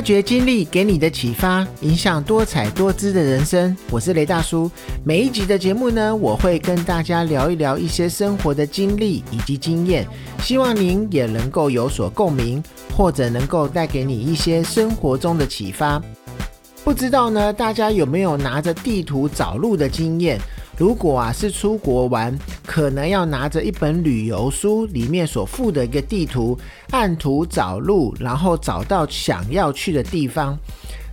发掘经历给你的启发，影响多彩多姿的人生。我是雷大叔。每一集的节目呢，我会跟大家聊一聊一些生活的经历以及经验，希望您也能够有所共鸣，或者能够带给你一些生活中的启发。不知道呢，大家有没有拿着地图找路的经验？如果啊是出国玩，可能要拿着一本旅游书，里面所附的一个地图，按图找路，然后找到想要去的地方。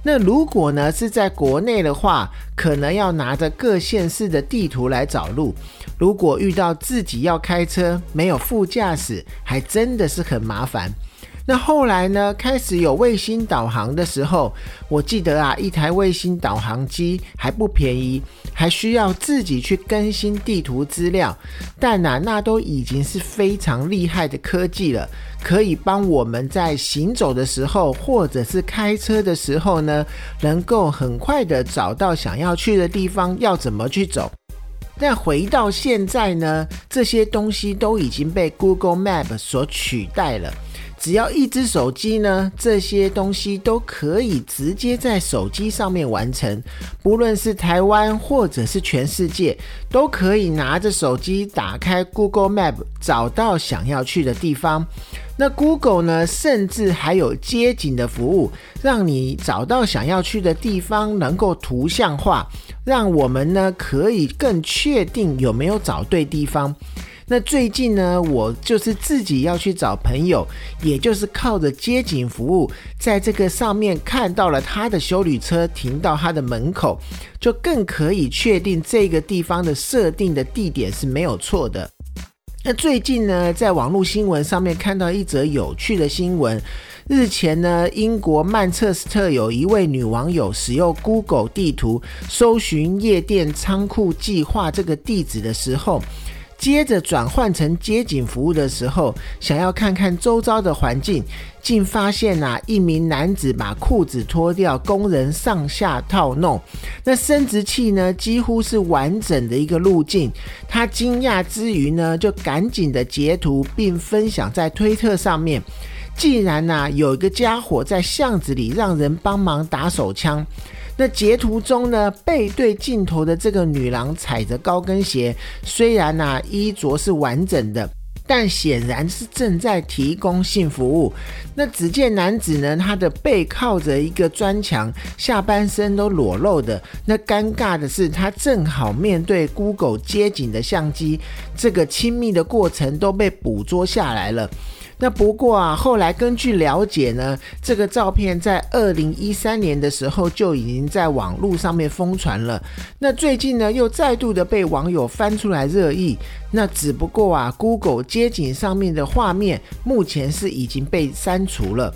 那如果呢是在国内的话，可能要拿着各县市的地图来找路。如果遇到自己要开车，没有副驾驶，还真的是很麻烦。那后来呢？开始有卫星导航的时候，我记得啊，一台卫星导航机还不便宜，还需要自己去更新地图资料。但啊，那都已经是非常厉害的科技了，可以帮我们在行走的时候，或者是开车的时候呢，能够很快的找到想要去的地方，要怎么去走。但回到现在呢，这些东西都已经被 Google Map 所取代了。只要一只手机呢，这些东西都可以直接在手机上面完成。不论是台湾或者是全世界，都可以拿着手机打开 Google Map，找到想要去的地方。那 Google 呢，甚至还有街景的服务，让你找到想要去的地方能够图像化，让我们呢可以更确定有没有找对地方。那最近呢，我就是自己要去找朋友，也就是靠着街景服务，在这个上面看到了他的修理车停到他的门口，就更可以确定这个地方的设定的地点是没有错的。那最近呢，在网络新闻上面看到一则有趣的新闻，日前呢，英国曼彻斯特有一位女网友使用 Google 地图搜寻夜店仓库计划这个地址的时候。接着转换成街景服务的时候，想要看看周遭的环境，竟发现啊，一名男子把裤子脱掉，工人上下套弄。那生殖器呢，几乎是完整的一个路径。他惊讶之余呢，就赶紧的截图并分享在推特上面。既然呢，有一个家伙在巷子里让人帮忙打手枪。那截图中呢，背对镜头的这个女郎踩着高跟鞋，虽然呢衣着是完整的，但显然是正在提供性服务。那只见男子呢，他的背靠着一个砖墙，下半身都裸露的。那尴尬的是，他正好面对 Google 街景的相机，这个亲密的过程都被捕捉下来了。那不过啊，后来根据了解呢，这个照片在二零一三年的时候就已经在网络上面疯传了。那最近呢，又再度的被网友翻出来热议。那只不过啊，Google 街景上面的画面目前是已经被删除了。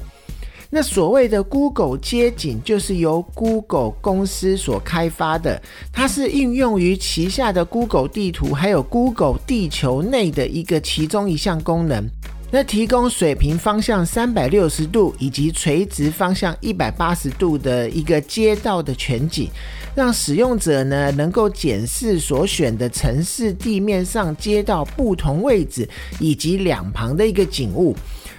那所谓的 Google 街景，就是由 Google 公司所开发的，它是应用于旗下的 Google 地图还有 Google 地球内的一个其中一项功能。那提供水平方向三百六十度以及垂直方向一百八十度的一个街道的全景，让使用者呢能够检视所选的城市地面上街道不同位置以及两旁的一个景物。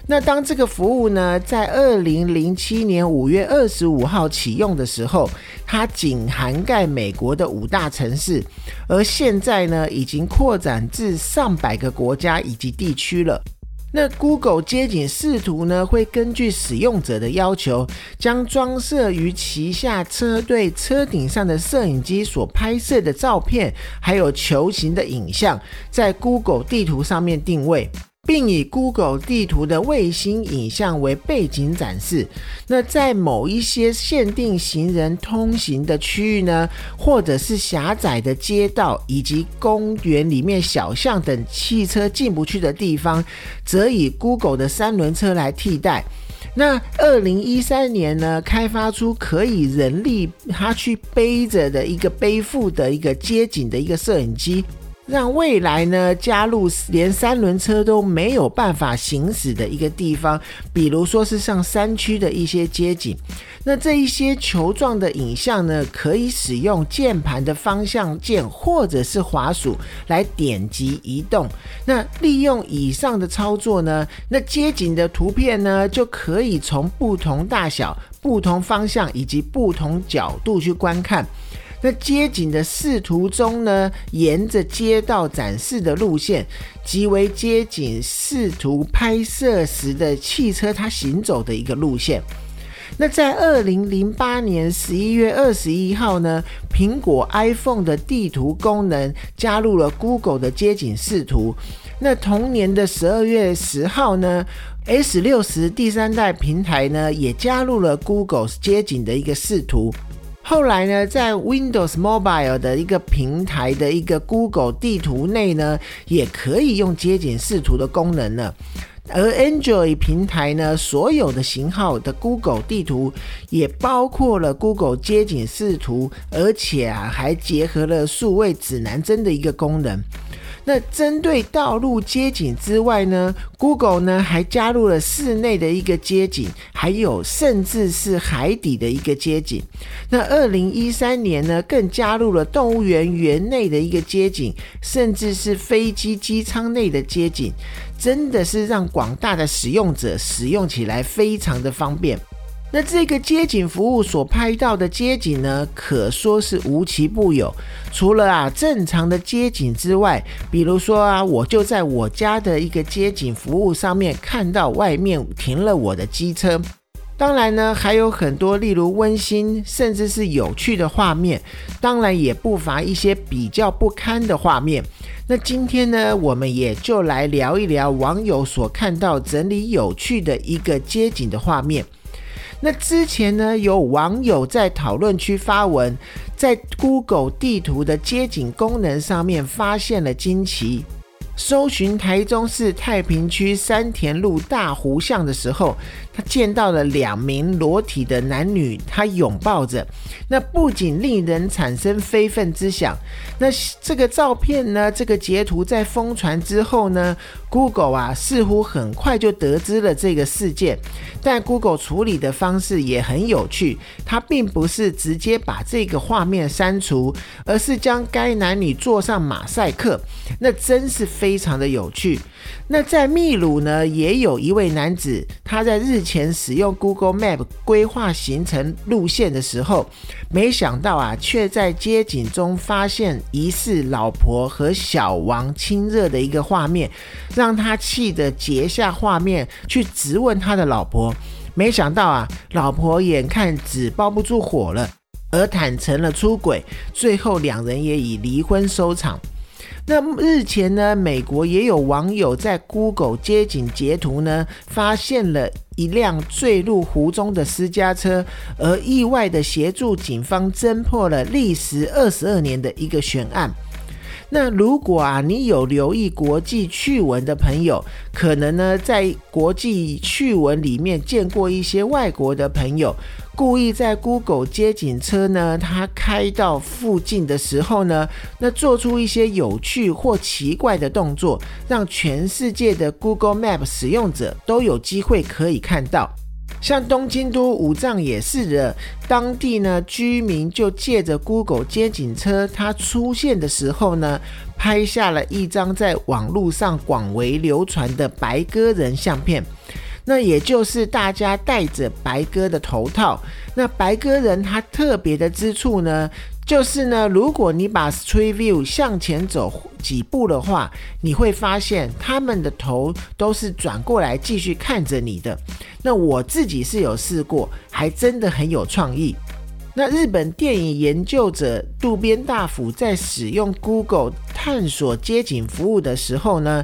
那当这个服务呢在二零零七年五月二十五号启用的时候，它仅涵盖美国的五大城市，而现在呢已经扩展至上百个国家以及地区了。那 Google 街景视图呢，会根据使用者的要求，将装设于旗下车队车顶上的摄影机所拍摄的照片，还有球形的影像，在 Google 地图上面定位。并以 Google 地图的卫星影像为背景展示。那在某一些限定行人通行的区域呢，或者是狭窄的街道以及公园里面小巷等汽车进不去的地方，则以 Google 的三轮车来替代。那二零一三年呢，开发出可以人力他去背着的一个背负的一个街景的一个摄影机。让未来呢加入连三轮车都没有办法行驶的一个地方，比如说是上山区的一些街景。那这一些球状的影像呢，可以使用键盘的方向键或者是滑鼠来点击移动。那利用以上的操作呢，那街景的图片呢，就可以从不同大小、不同方向以及不同角度去观看。那街景的视图中呢，沿着街道展示的路线，即为街景视图拍摄时的汽车它行走的一个路线。那在二零零八年十一月二十一号呢，苹果 iPhone 的地图功能加入了 Google 的街景视图。那同年的十二月十号呢，S 六十第三代平台呢也加入了 Google 街景的一个视图。后来呢，在 Windows Mobile 的一个平台的一个 Google 地图内呢，也可以用街景视图的功能呢。而 Android 平台呢，所有的型号的 Google 地图也包括了 Google 街景视图，而且啊还结合了数位指南针的一个功能。那针对道路街景之外呢，Google 呢还加入了室内的一个街景，还有甚至是海底的一个街景。那二零一三年呢，更加入了动物园园内的一个街景，甚至是飞机机舱内的街景，真的是让广大的使用者使用起来非常的方便。那这个街景服务所拍到的街景呢，可说是无奇不有。除了啊正常的街景之外，比如说啊，我就在我家的一个街景服务上面看到外面停了我的机车。当然呢，还有很多例如温馨甚至是有趣的画面，当然也不乏一些比较不堪的画面。那今天呢，我们也就来聊一聊网友所看到整理有趣的一个街景的画面。那之前呢，有网友在讨论区发文，在 Google 地图的街景功能上面发现了惊奇。搜寻台中市太平区山田路大湖巷的时候，他见到了两名裸体的男女，他拥抱着，那不仅令人产生非分之想。那这个照片呢，这个截图在疯传之后呢，Google 啊似乎很快就得知了这个事件，但 Google 处理的方式也很有趣，它并不是直接把这个画面删除，而是将该男女坐上马赛克，那真是。非常的有趣。那在秘鲁呢，也有一位男子，他在日前使用 Google Map 规划行程路线的时候，没想到啊，却在街景中发现疑似老婆和小王亲热的一个画面，让他气得截下画面去质问他的老婆。没想到啊，老婆眼看纸包不住火了，而坦诚了出轨，最后两人也以离婚收场。那日前呢，美国也有网友在 Google 街景截图呢，发现了一辆坠入湖中的私家车，而意外的协助警方侦破了历时二十二年的一个悬案。那如果啊，你有留意国际趣闻的朋友，可能呢在国际趣闻里面见过一些外国的朋友。故意在 Google 街景车呢，它开到附近的时候呢，那做出一些有趣或奇怪的动作，让全世界的 Google Map 使用者都有机会可以看到。像东京都五藏也是的，当地呢居民就借着 Google 街景车它出现的时候呢，拍下了一张在网络上广为流传的白鸽人相片。那也就是大家戴着白鸽的头套。那白鸽人它特别的之处呢，就是呢，如果你把 Street View 向前走几步的话，你会发现他们的头都是转过来继续看着你的。那我自己是有试过，还真的很有创意。那日本电影研究者渡边大辅在使用 Google 探索街景服务的时候呢。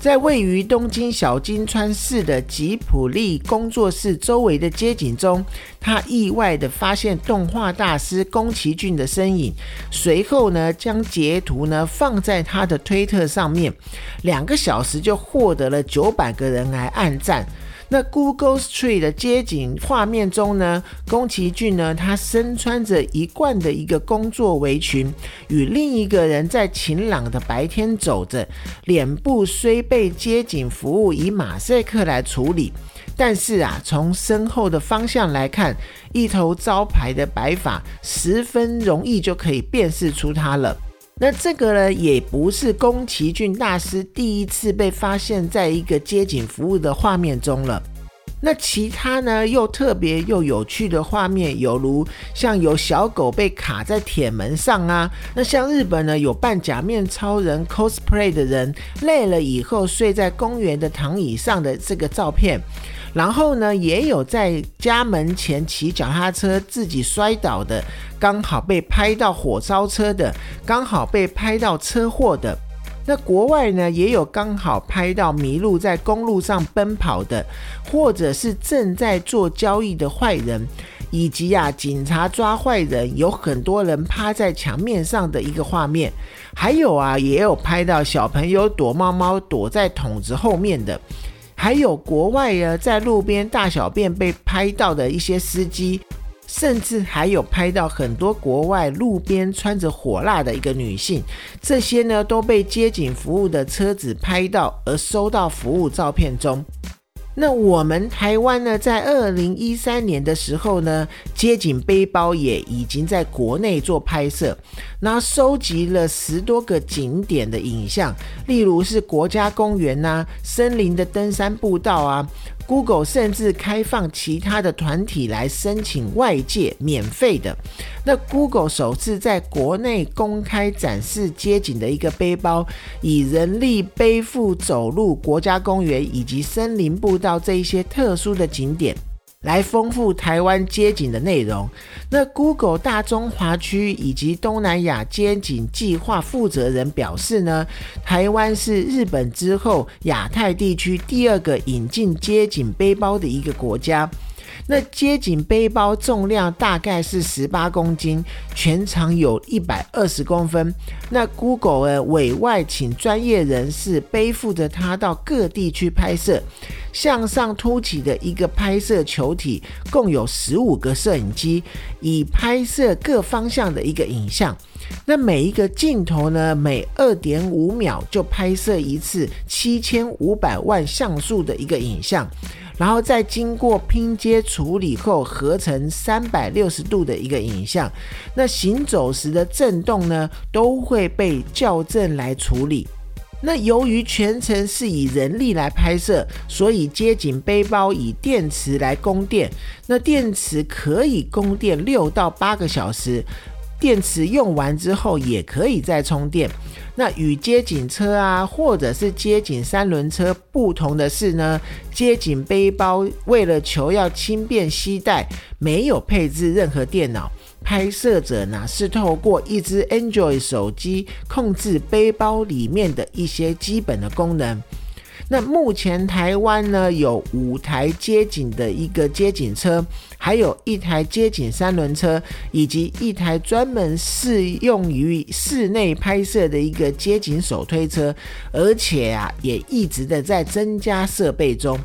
在位于东京小金川市的吉普力工作室周围的街景中，他意外的发现动画大师宫崎骏的身影。随后呢，将截图呢放在他的推特上面，两个小时就获得了九百个人来按赞。那 Google Street 的街景画面中呢，宫崎骏呢，他身穿着一贯的一个工作围裙，与另一个人在晴朗的白天走着，脸部虽被街景服务以马赛克来处理。但是啊，从身后的方向来看，一头招牌的白发十分容易就可以辨识出他了。那这个呢，也不是宫崎骏大师第一次被发现在一个街景服务的画面中了。那其他呢，又特别又有趣的画面，有如像有小狗被卡在铁门上啊，那像日本呢，有扮假面超人 cosplay 的人累了以后睡在公园的躺椅上的这个照片。然后呢，也有在家门前骑脚踏车自己摔倒的，刚好被拍到火烧车的，刚好被拍到车祸的。那国外呢，也有刚好拍到迷路在公路上奔跑的，或者是正在做交易的坏人，以及呀，警察抓坏人，有很多人趴在墙面上的一个画面。还有啊，也有拍到小朋友躲猫猫躲在桶子后面的。还有国外的，在路边大小便被拍到的一些司机，甚至还有拍到很多国外路边穿着火辣的一个女性，这些呢都被街景服务的车子拍到而收到服务照片中。那我们台湾呢，在二零一三年的时候呢，街景背包也已经在国内做拍摄，那收集了十多个景点的影像，例如是国家公园呐、森林的登山步道啊。Google 甚至开放其他的团体来申请外界免费的。那 Google 首次在国内公开展示街景的一个背包，以人力背负走路国家公园以及森林步道这一些特殊的景点。来丰富台湾街景的内容。那 Google 大中华区以及东南亚街景计划负责人表示呢，台湾是日本之后亚太地区第二个引进街景背包的一个国家。那街景背包重量大概是十八公斤，全长有一百二十公分。那 Google 呃委外请专业人士背负着它到各地去拍摄。向上凸起的一个拍摄球体，共有十五个摄影机，以拍摄各方向的一个影像。那每一个镜头呢，每二点五秒就拍摄一次七千五百万像素的一个影像。然后再经过拼接处理后，合成三百六十度的一个影像。那行走时的震动呢，都会被校正来处理。那由于全程是以人力来拍摄，所以街景背包以电池来供电。那电池可以供电六到八个小时。电池用完之后也可以再充电。那与街景车啊，或者是街景三轮车不同的是呢，街景背包为了求要轻便携带，没有配置任何电脑。拍摄者呢是透过一支 Android 手机控制背包里面的一些基本的功能。那目前台湾呢有五台街景的一个街景车，还有一台街景三轮车，以及一台专门适用于室内拍摄的一个街景手推车，而且啊也一直的在增加设备中。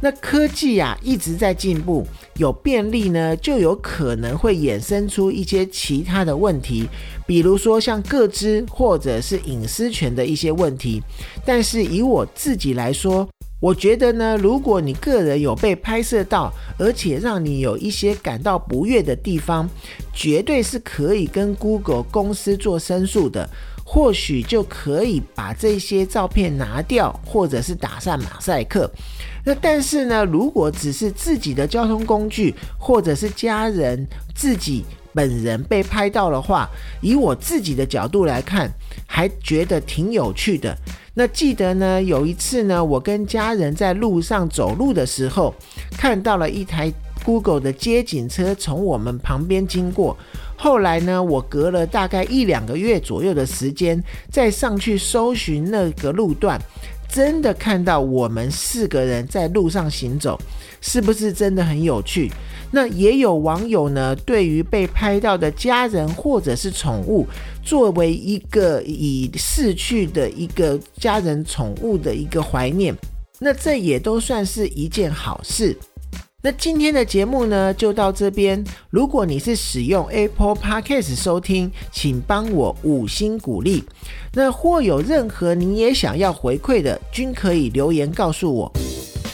那科技啊一直在进步，有便利呢，就有可能会衍生出一些其他的问题，比如说像个资或者是隐私权的一些问题。但是以我自己来说，我觉得呢，如果你个人有被拍摄到，而且让你有一些感到不悦的地方，绝对是可以跟 Google 公司做申诉的。或许就可以把这些照片拿掉，或者是打上马赛克。那但是呢，如果只是自己的交通工具，或者是家人自己本人被拍到的话，以我自己的角度来看，还觉得挺有趣的。那记得呢，有一次呢，我跟家人在路上走路的时候，看到了一台 Google 的街景车从我们旁边经过。后来呢，我隔了大概一两个月左右的时间，再上去搜寻那个路段，真的看到我们四个人在路上行走，是不是真的很有趣？那也有网友呢，对于被拍到的家人或者是宠物，作为一个已逝去的一个家人宠物的一个怀念，那这也都算是一件好事。那今天的节目呢，就到这边。如果你是使用 Apple Podcast 收听，请帮我五星鼓励。那或有任何你也想要回馈的，均可以留言告诉我。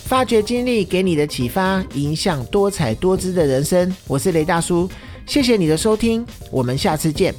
发掘经历给你的启发，影响多彩多姿的人生。我是雷大叔，谢谢你的收听，我们下次见。